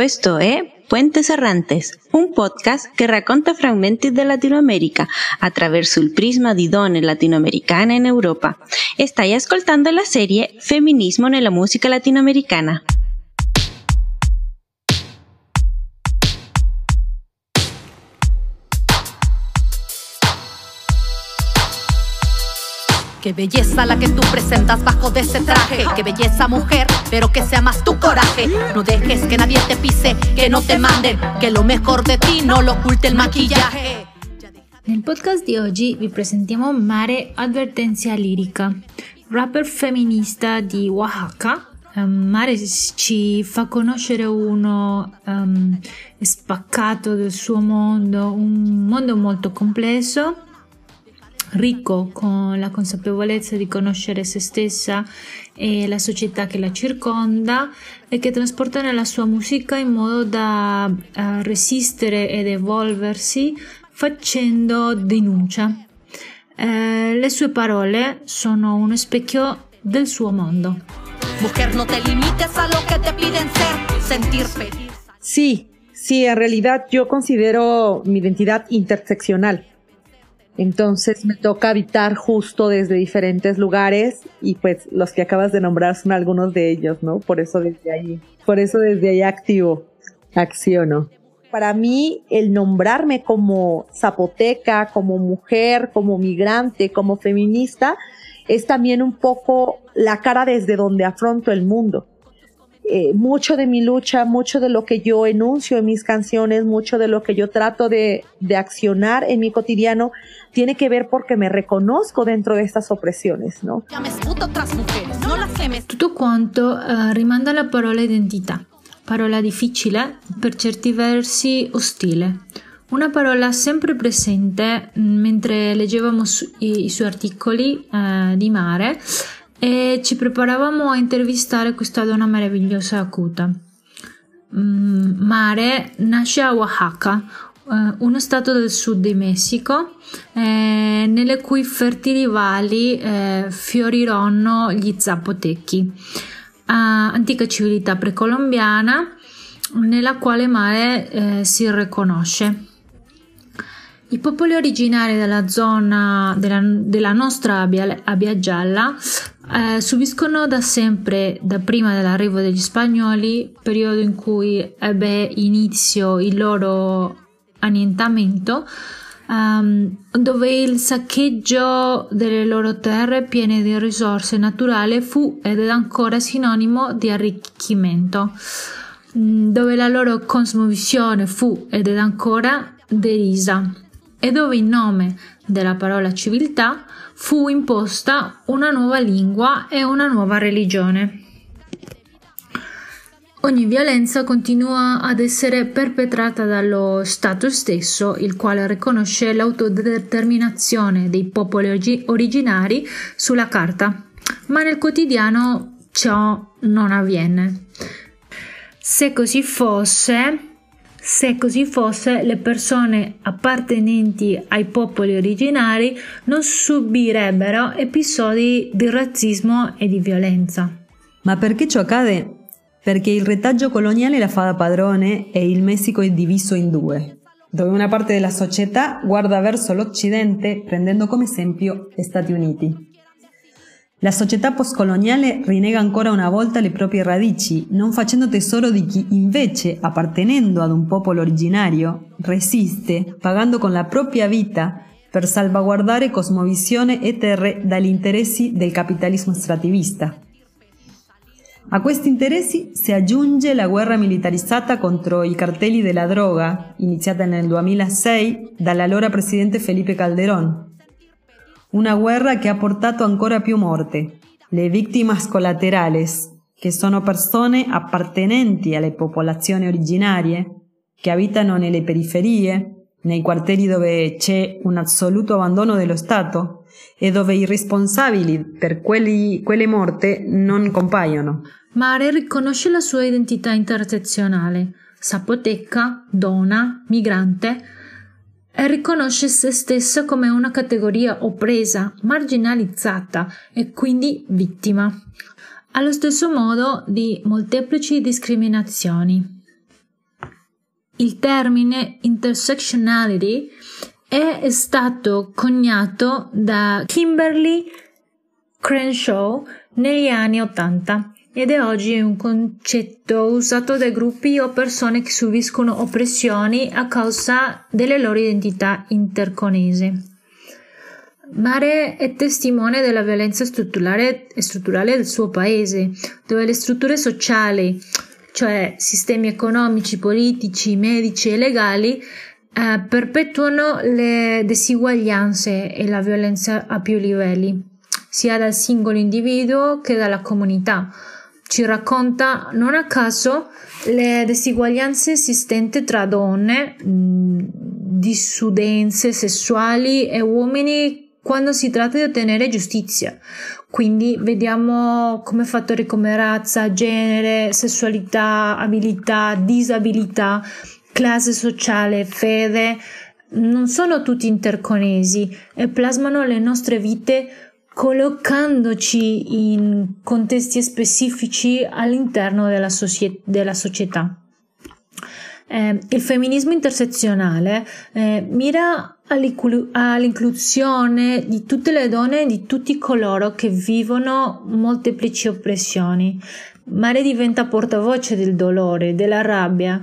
Questo è Puentes Errantes, un podcast che racconta frammenti di Latinoamerica attraverso il prisma di donne latinoamericane in Europa. Stai ascoltando la serie Feminismo nella musica latinoamericana. Qué belleza la que tú presentas bajo de ese traje. Qué belleza mujer, pero que sea más tu coraje. No dejes que nadie te pise, que no te manden, que lo mejor de ti no lo oculte il maquillaje. Nel podcast di oggi vi presentiamo Mare Advertenza Lirica, rapper femminista di Oaxaca. Um, Mare ci fa conoscere uno um, spaccato del suo mondo, un mondo molto complesso ricco con la consapevolezza di conoscere se stessa e la società che la circonda e che trasporta nella sua musica in modo da uh, resistere ed evolversi facendo denuncia. Eh, le sue parole sono uno specchio del suo mondo. Sí, sí, en realidad yo considero mi identidad interseccional. Entonces me toca habitar justo desde diferentes lugares y pues los que acabas de nombrar son algunos de ellos, ¿no? Por eso desde ahí, por eso desde ahí activo, acciono. Para mí el nombrarme como zapoteca, como mujer, como migrante, como feminista, es también un poco la cara desde donde afronto el mundo. Eh, mucho de mi lucha, mucho de lo que yo enuncio en mis canciones, mucho de lo que yo trato de, de accionar en mi cotidiano, tiene che ver porque me reconozco dentro de estas opresiones, ¿no? Tutto quanto uh, rimanda alla parola identità, parola difficile, per certi versi ostile. Una parola sempre presente mm, mentre leggevamo su, i, i, suoi articoli uh, di mare e ci preparavamo a intervistare questa donna meravigliosa e acuta. Mm, mare nasce a Oaxaca, uh, uno stato del sud di Messico, eh, nelle cui fertili valli eh, fiorirono gli zapotechi, uh, antica civiltà precolombiana nella quale Mare eh, si riconosce. I popoli originari della zona della, della nostra Abia, Abia Gialla eh, subiscono da sempre, da prima dell'arrivo degli spagnoli, periodo in cui ebbe inizio il loro annientamento, um, dove il saccheggio delle loro terre piene di risorse naturali fu ed è ancora sinonimo di arricchimento, mm, dove la loro cosmovisione fu ed è ancora derisa. E dove in nome della parola civiltà fu imposta una nuova lingua e una nuova religione. Ogni violenza continua ad essere perpetrata dallo Stato stesso, il quale riconosce l'autodeterminazione dei popoli originari sulla carta, ma nel quotidiano ciò non avviene. Se così fosse, se così fosse, le persone appartenenti ai popoli originari non subirebbero episodi di razzismo e di violenza. Ma perché ciò accade? Perché il retaggio coloniale la fa da padrone e il Messico è diviso in due, dove una parte della società guarda verso l'Occidente prendendo come esempio gli Stati Uniti. La società postcoloniale rinnega ancora una volta le proprie radici, non facendo tesoro di chi invece, appartenendo ad un popolo originario, resiste, pagando con la propria vita per salvaguardare cosmovisione e terre dagli interessi del capitalismo estrattivista. A questi interessi si aggiunge la guerra militarizzata contro i cartelli della droga, iniziata nel 2006 dall'allora presidente Felipe Calderón, una guerra che ha portato ancora più morte. Le vittime collaterales, che sono persone appartenenti alle popolazioni originarie, che abitano nelle periferie, nei quartieri dove c'è un assoluto abbandono dello Stato e dove i responsabili per quelli, quelle morte non compaiono. Mare riconosce la sua identità intersezionale, sapoteca, donna, migrante, riconosce se stessa come una categoria oppresa, marginalizzata e quindi vittima, allo stesso modo di molteplici discriminazioni. il termine intersectionality è stato coniato da Kimberly Crenshaw negli anni Ottanta ed è oggi un concetto usato da gruppi o persone che subiscono oppressioni a causa delle loro identità interconesi. Mare è testimone della violenza strutturale, strutturale del suo paese, dove le strutture sociali, cioè sistemi economici, politici, medici e legali, eh, perpetuano le disuguaglianze e la violenza a più livelli, sia dal singolo individuo che dalla comunità. Ci racconta non a caso le disuguaglianze esistenti tra donne, mh, disudenze sessuali e uomini quando si tratta di ottenere giustizia. Quindi vediamo come fattori come razza, genere, sessualità, abilità, disabilità, classe sociale, fede, non sono tutti interconesi e plasmano le nostre vite collocandoci in contesti specifici all'interno della, socie- della società. Eh, il femminismo intersezionale eh, mira all'inclusione di tutte le donne e di tutti coloro che vivono molteplici oppressioni. Mare diventa portavoce del dolore, della rabbia,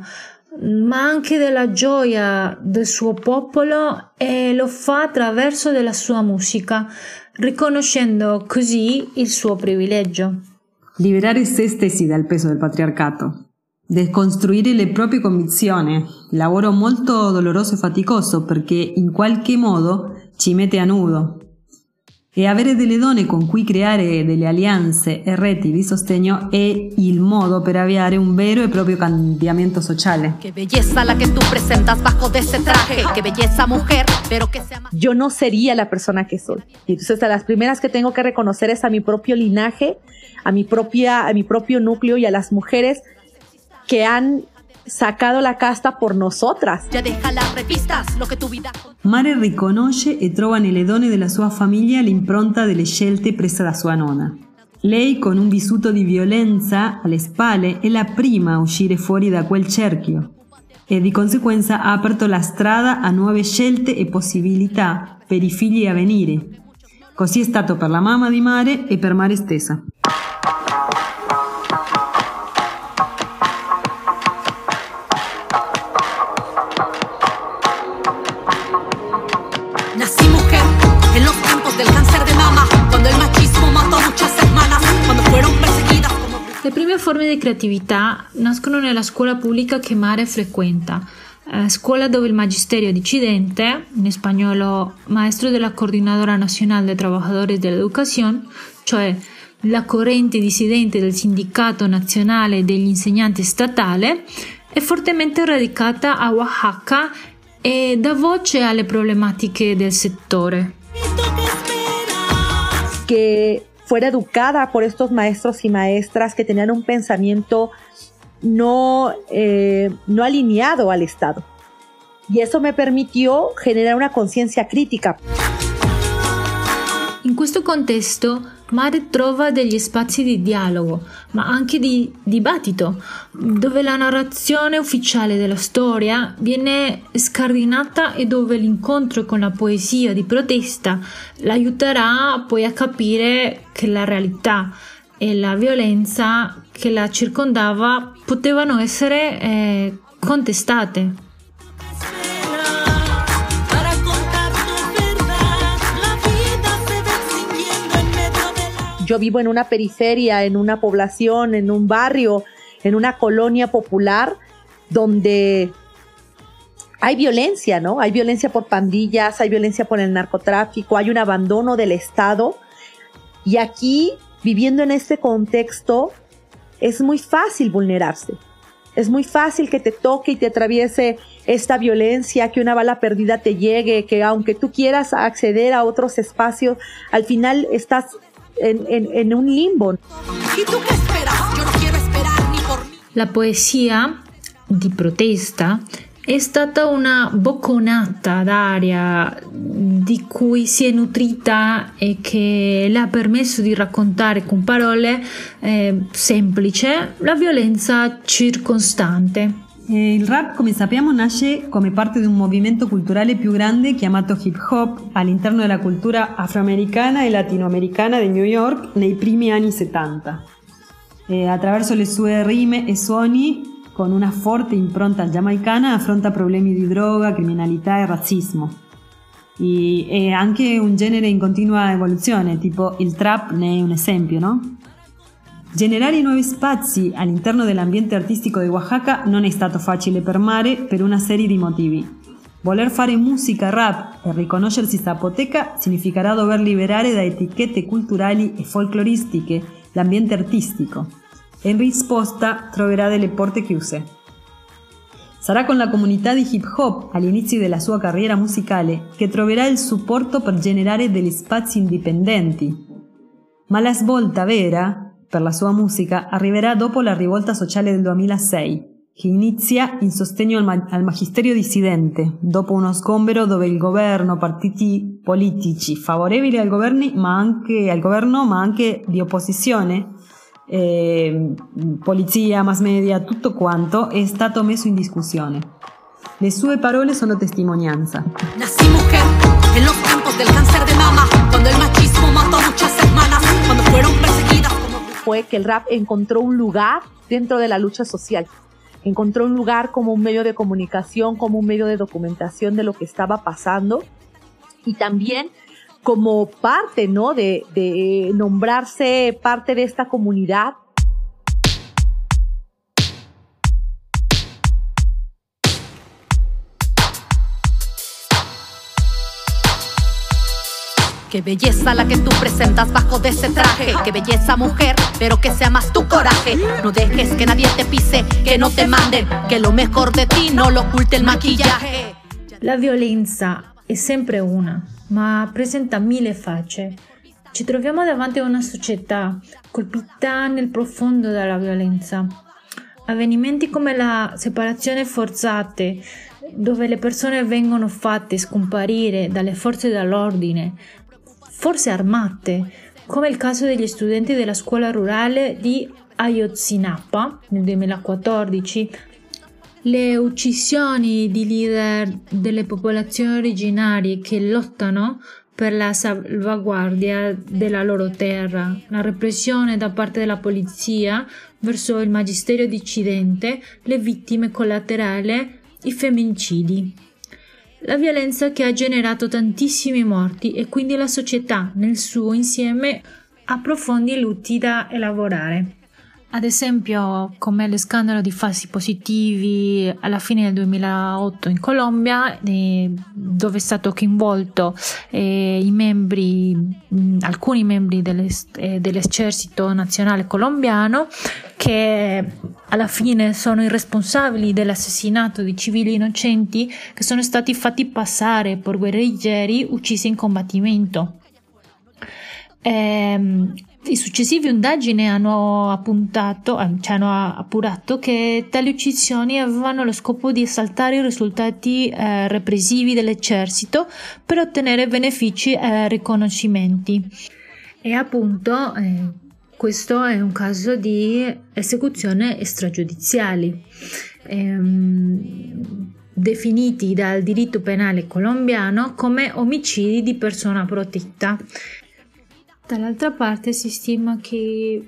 ma anche della gioia del suo popolo e lo fa attraverso della sua musica, riconoscendo così il suo privilegio. Liberare se stessi dal peso del patriarcato, descostruire le proprie convinzioni, lavoro molto doloroso e faticoso perché in qualche modo ci mette a nudo e avere delle donne con cui creare delle alleanze e reti di sostegno è il modo per avviare un vero e proprio cambiamento sociale. Che bellezza la que tú presentas bajo de ese traje, que belleza mujer, pero que sea más... Yo no sería la persona que soy. Y entonces a las primeras que tengo que reconocer es a mi propio linaje, a mi propia, a mi propio núcleo y a las mujeres que han sacado la casta por nosotras. Ya deja las revistas, lo que tu vida... Mare riconosce e trova nelle donne della sua famiglia l'impronta delle scelte prese da sua nonna. Lei, con un vissuto di violenza alle spalle, è la prima a uscire fuori da quel cerchio e di conseguenza ha aperto la strada a nuove scelte e possibilità per i figli a venire. Così è stato per la mamma di Mare e per Mare stessa. Di creatività nascono nella scuola pubblica che Mare frequenta, eh, scuola dove il magisterio dissidente, in spagnolo maestro della Coordinadora Nacional de Trabajadores de la Educación, cioè la corrente dissidente del Sindacato Nazionale degli Insegnanti Statale, è fortemente radicata a Oaxaca e dà voce alle problematiche del settore. que fuera educada por estos maestros y maestras que tenían un pensamiento no, eh, no alineado al Estado. Y eso me permitió generar una conciencia crítica. In questo contesto Mare trova degli spazi di dialogo, ma anche di dibattito, dove la narrazione ufficiale della storia viene scardinata e dove l'incontro con la poesia di protesta l'aiuterà poi a capire che la realtà e la violenza che la circondava potevano essere eh, contestate. Yo vivo en una periferia, en una población, en un barrio, en una colonia popular donde hay violencia, ¿no? Hay violencia por pandillas, hay violencia por el narcotráfico, hay un abandono del Estado. Y aquí, viviendo en este contexto, es muy fácil vulnerarse. Es muy fácil que te toque y te atraviese esta violencia, que una bala perdida te llegue, que aunque tú quieras acceder a otros espacios, al final estás en, en- en un limbo. ¿Y tú qué esperas? Yo no quiero esperar ni por mí. La poesia di protesta è stata una bocconata d'aria di cui si è nutrita e che le ha permesso di raccontare con parole eh, semplici la violenza circostante. Eh, il rap, come sappiamo, nasce come parte di un movimento culturale più grande chiamato hip hop all'interno della cultura afroamericana e latinoamericana di New York nei primi anni 70. Eh, attraverso le sue rime e suoni, con una forte impronta giamaicana, affronta problemi di droga, criminalità e razzismo. E, è anche un genere in continua evoluzione, tipo il trap ne è un esempio, no? Generare nuovi spazi all'interno dell'ambiente artistico di Oaxaca non è stato facile per Mare per una serie di motivi. Voler fare musica rap e riconoscersi zapoteca significherà dover liberare da etichette culturali e folcloristiche l'ambiente artistico in risposta troverà delle porte chiuse. Sarà con la comunità di hip hop all'inizio della sua carriera musicale che troverà il supporto per generare degli spazi indipendenti. Ma la svolta vera per la sua musica arriverà dopo la rivolta sociale del 2006, che inizia in sostegno al, ma- al magisterio dissidente, dopo uno sgombero dove il governo, partiti politici favorevoli al, governi, ma anche, al governo, ma anche di opposizione, eh, polizia, mass media, tutto quanto è stato messo in discussione. Le sue parole sono testimonianza. Nací mujer en los tiempos del cáncer de mama, cuando el machismo mató muchas hermanas, cuando fueron Fue que el rap encontró un lugar dentro de la lucha social. Encontró un lugar como un medio de comunicación, como un medio de documentación de lo que estaba pasando y también como parte, ¿no? De, de nombrarse parte de esta comunidad Qué belleza la que tú presentas bajo de ese traje. Qué belleza mujer, pero que sea más tu coraje. No dejes que nadie te pise, que no te manden, que lo mejor de ti no lo oculte el maquillaje. La violenza è sempre una, ma presenta mille facce. Ci troviamo davanti a una società colpita nel profondo dalla violenza. Avvenimenti come la separazione forzate, dove le persone vengono fatte scomparire dalle forze dell'ordine, forse armate, come il caso degli studenti della scuola rurale di Ayotzinapa nel 2014, le uccisioni di leader delle popolazioni originarie che lottano per la salvaguardia della loro terra, la repressione da parte della polizia verso il magisterio dissidente, le vittime collaterali, i femminicidi. La violenza che ha generato tantissimi morti e quindi la società nel suo insieme ha profondi lutti da elaborare. Ad esempio, come lo scandalo di falsi positivi alla fine del 2008 in Colombia, eh, dove è stato coinvolto eh, i membri, mh, alcuni membri dell'es- eh, dell'esercito nazionale colombiano, che alla fine sono i responsabili dell'assassinato di civili innocenti che sono stati fatti passare per guerriglieri uccisi in combattimento. Ehm, i successivi indagini hanno appuntato, eh, cioè hanno appurato che tali uccisioni avevano lo scopo di esaltare i risultati eh, repressivi dell'esercito per ottenere benefici e riconoscimenti. E appunto eh, questo è un caso di esecuzione extragiudiziali. Ehm, definiti dal diritto penale colombiano come omicidi di persona protetta. Dall'altra parte si stima che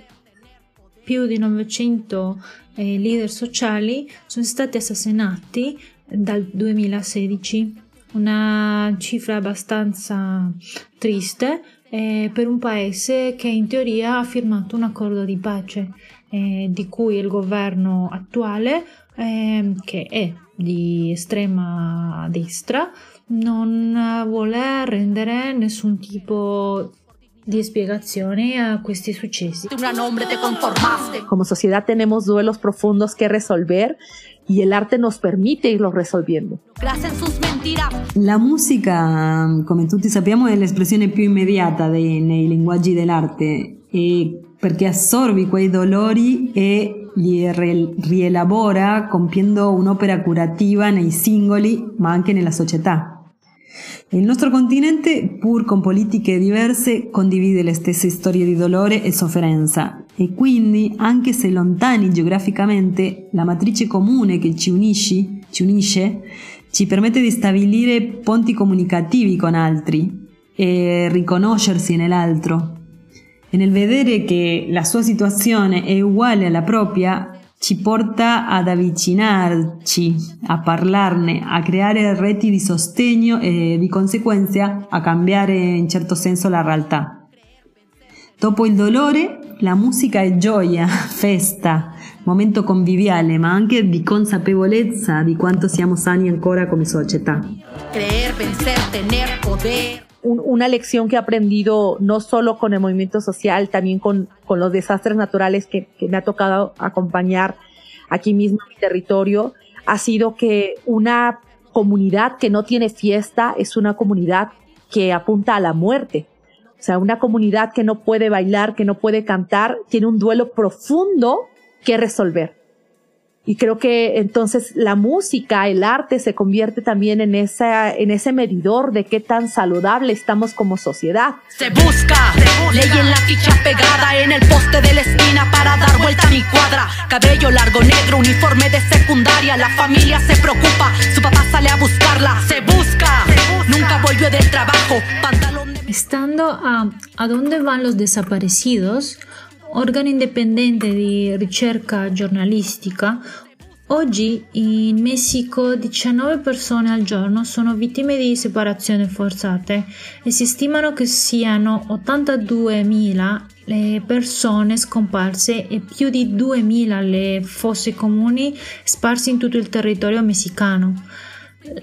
più di 900 eh, leader sociali sono stati assassinati dal 2016, una cifra abbastanza triste eh, per un paese che in teoria ha firmato un accordo di pace eh, di cui il governo attuale, eh, che è di estrema destra, non vuole rendere nessun tipo di spiegazioni a questi successi. Te. Como sociedad tenemos duelos profundos que resolver y el arte nos permite irlos resolviendo. Gracias en sus mentiras. La musica, come tutti sappiamo, è l'espressione più immediata dei, nei linguaggi dell'arte e perché assorbi quei dolori e li rielabora compiendo un'opera curativa nei singoli ma anche nella società. Il nostro continente, pur con politiche diverse, condivide le stesse storie di dolore e sofferenza e quindi, anche se lontani geograficamente, la matrice comune che ci, unisci, ci unisce ci permette di stabilire ponti comunicativi con altri e riconoscersi nell'altro. E nel vedere che la sua situazione è uguale alla propria, ci porta ad avvicinarci, a parlarne, a creare reti di sostegno e di conseguenza a cambiare in certo senso la realtà. Dopo il dolore, la musica è gioia, festa, momento conviviale, ma anche di consapevolezza di quanto siamo sani ancora come società. Creer, vencer, tener poder. Un- una lección que he aprendido no solo con el movimiento social, también con, con los desastres naturales que, que me ha tocado acompañar aquí mismo en mi territorio, ha sido que una comunidad que no tiene fiesta es una comunidad que apunta a la muerte. O sea, una comunidad que no puede bailar, que no puede cantar, tiene un duelo profundo que resolver. Y creo que entonces la música, el arte se convierte también en esa, en ese medidor de qué tan saludable estamos como sociedad. Se busca, ley en la ficha pegada en el poste de la esquina para dar vuelta a mi cuadra. Cabello largo, negro, uniforme de secundaria. La familia se preocupa, su papá sale a buscarla. Se busca, nunca volvió del trabajo. Pantalón de Stando a A dove vanno los desaparecidos, organo indipendente di ricerca giornalistica, oggi in Messico 19 persone al giorno sono vittime di separazioni forzate e si stimano che siano 82.000 le persone scomparse e più di 2.000 le fosse comuni sparse in tutto il territorio messicano.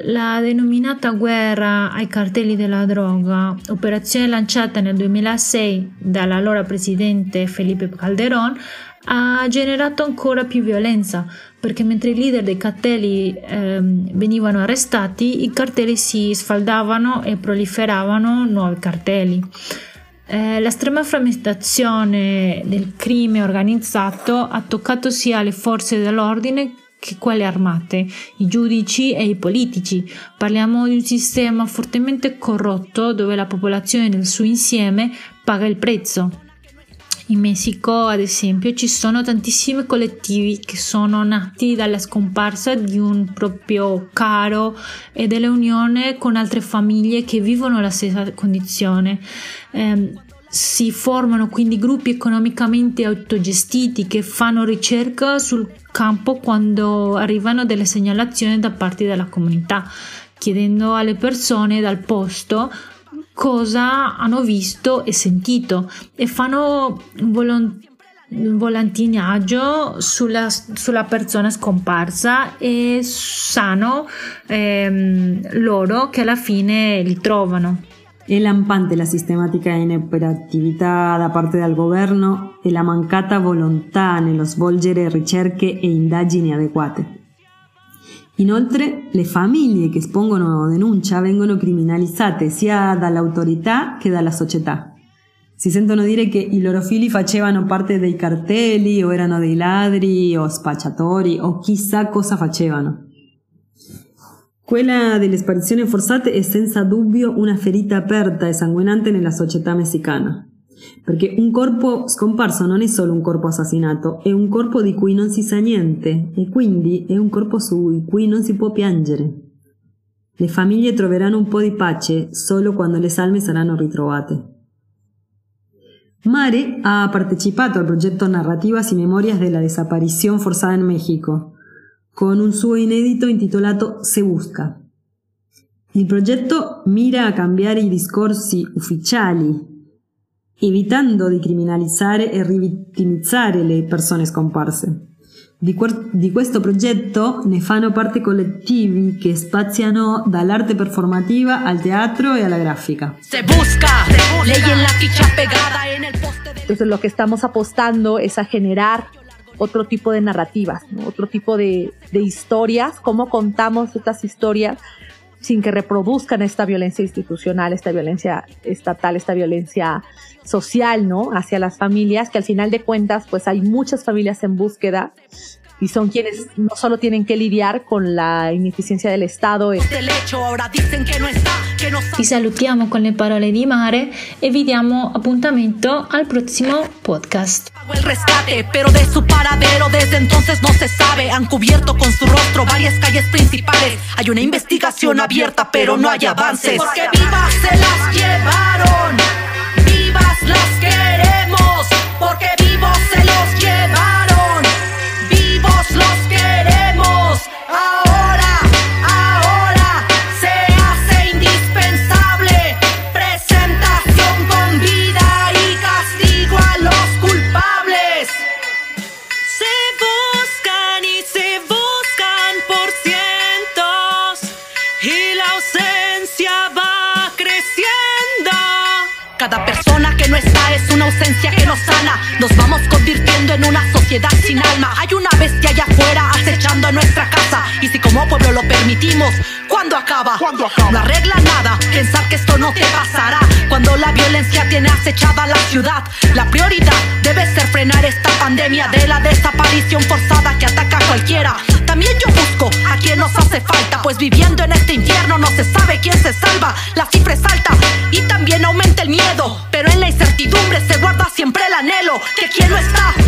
La denominata guerra ai cartelli della droga, operazione lanciata nel 2006 dall'allora presidente Felipe Calderón, ha generato ancora più violenza perché mentre i leader dei cartelli ehm, venivano arrestati, i cartelli si sfaldavano e proliferavano nuovi cartelli. Eh, l'estrema frammentazione del crimine organizzato ha toccato sia le forze dell'ordine che quelle armate, i giudici e i politici. Parliamo di un sistema fortemente corrotto dove la popolazione nel suo insieme paga il prezzo. In Messico, ad esempio, ci sono tantissimi collettivi che sono nati dalla scomparsa di un proprio caro e dell'unione con altre famiglie che vivono la stessa condizione. Ehm, si formano quindi gruppi economicamente autogestiti che fanno ricerca sul campo quando arrivano delle segnalazioni da parte della comunità, chiedendo alle persone dal posto cosa hanno visto e sentito e fanno volon- volantinaggio sulla, sulla persona scomparsa e sanno ehm, loro che alla fine li trovano. È lampante la sistematica inoperatività da parte del governo e la mancata volontà nello svolgere ricerche e indagini adeguate. Inoltre, le famiglie che espongono denuncia vengono criminalizzate sia dall'autorità che dalla società. Si sentono dire che i loro figli facevano parte dei cartelli o erano dei ladri o spacciatori o chissà cosa facevano. Quella delle sparizioni forzate è senza dubbio una ferita aperta e sanguinante nella società messicana. Perché un corpo scomparso non è solo un corpo assassinato, è un corpo di cui non si sa niente e quindi è un corpo su cui non si può piangere. Le famiglie troveranno un po' di pace solo quando le salme saranno ritrovate. Mare ha partecipato al progetto Narrativas y Memorias de la Desaparición Forzada en México, con un suo inedito intitolato Se Busca. Il progetto mira a cambiare i discorsi ufficiali, evitando di criminalizzare e rivittimizzare le persone scomparse. Di, di questo progetto ne fanno parte collettivi che spaziano dall'arte performativa al teatro e alla grafica. Se busca, ley en la ficha pegada en el poste de Entonces lo que estamos apostando es a generar otro tipo de narrativas, ¿no? otro tipo de, de historias, cómo contamos estas historias sin que reproduzcan esta violencia institucional, esta violencia estatal, esta violencia social, ¿no? Hacia las familias, que al final de cuentas, pues hay muchas familias en búsqueda y son quienes no solo tienen que lidiar con la ineficiencia del Estado. No Ti salutiamo con le parole di Mare e vi diamo appuntamento al prossimo podcast. el rescate, pero de su paradero desde entonces no se sabe. Han cubierto con su rostro varias calles principales. Hay una investigación abierta, pero no hay avances. Porque vivas se las llevaron, vivas las queremos. Porque Cada persona que no está es una ausencia que nos sana. Nos vamos convirtiendo en una sociedad sin alma. Hay una bestia allá afuera acechando en nuestra casa. Y si como pueblo lo permitimos, ¿cuándo acaba? No arregla nada pensar que esto no te pasará. Cuando la violencia tiene acechada la ciudad, la prioridad debe ser frenar esta pandemia de la desaparición forzada que ataca a cualquiera. También yo busco a quien nos hace falta, pues viviendo en este infierno no se sabe quién se salva. La cifra es alta y guarda siempre el anhelo que quien no está